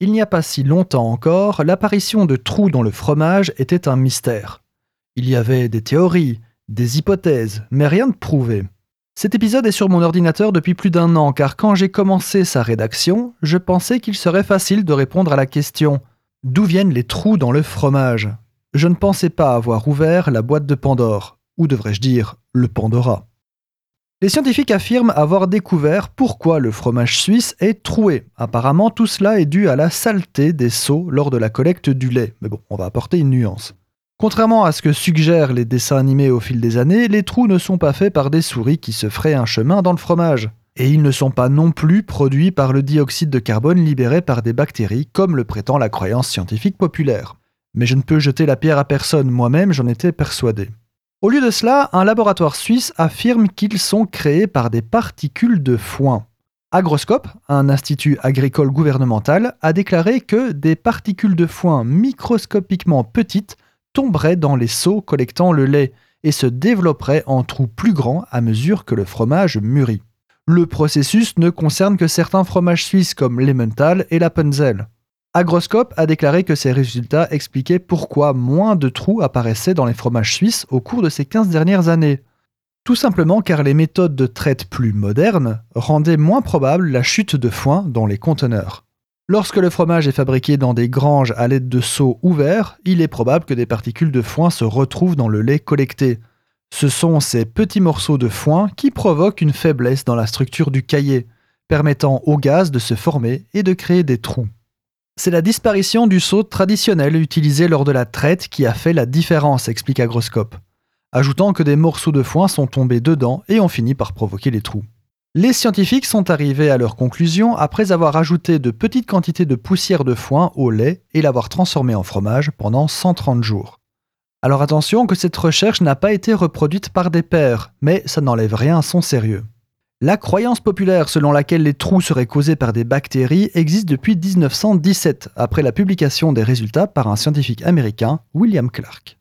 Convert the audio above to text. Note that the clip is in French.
Il n'y a pas si longtemps encore, l'apparition de trous dans le fromage était un mystère. Il y avait des théories, des hypothèses, mais rien de prouvé. Cet épisode est sur mon ordinateur depuis plus d'un an car quand j'ai commencé sa rédaction, je pensais qu'il serait facile de répondre à la question D'où viennent les trous dans le fromage? Je ne pensais pas avoir ouvert la boîte de Pandore, ou devrais-je dire le Pandora. Les scientifiques affirment avoir découvert pourquoi le fromage suisse est troué. Apparemment, tout cela est dû à la saleté des seaux lors de la collecte du lait. Mais bon, on va apporter une nuance. Contrairement à ce que suggèrent les dessins animés au fil des années, les trous ne sont pas faits par des souris qui se feraient un chemin dans le fromage. Et ils ne sont pas non plus produits par le dioxyde de carbone libéré par des bactéries, comme le prétend la croyance scientifique populaire. Mais je ne peux jeter la pierre à personne, moi-même j'en étais persuadé. Au lieu de cela, un laboratoire suisse affirme qu'ils sont créés par des particules de foin. Agroscope, un institut agricole gouvernemental, a déclaré que des particules de foin microscopiquement petites tomberaient dans les seaux collectant le lait et se développeraient en trous plus grands à mesure que le fromage mûrit. Le processus ne concerne que certains fromages suisses comme l'Emmental et la Punzel. Agroscope a déclaré que ces résultats expliquaient pourquoi moins de trous apparaissaient dans les fromages suisses au cours de ces 15 dernières années. Tout simplement car les méthodes de traite plus modernes rendaient moins probable la chute de foin dans les conteneurs. Lorsque le fromage est fabriqué dans des granges à l'aide de seaux ouverts, il est probable que des particules de foin se retrouvent dans le lait collecté. Ce sont ces petits morceaux de foin qui provoquent une faiblesse dans la structure du cahier, permettant au gaz de se former et de créer des trous. C'est la disparition du seau traditionnel utilisé lors de la traite qui a fait la différence, explique Agroscope, ajoutant que des morceaux de foin sont tombés dedans et ont fini par provoquer les trous. Les scientifiques sont arrivés à leur conclusion après avoir ajouté de petites quantités de poussière de foin au lait et l'avoir transformé en fromage pendant 130 jours. Alors attention que cette recherche n'a pas été reproduite par des pairs, mais ça n'enlève rien à son sérieux. La croyance populaire selon laquelle les trous seraient causés par des bactéries existe depuis 1917, après la publication des résultats par un scientifique américain, William Clark.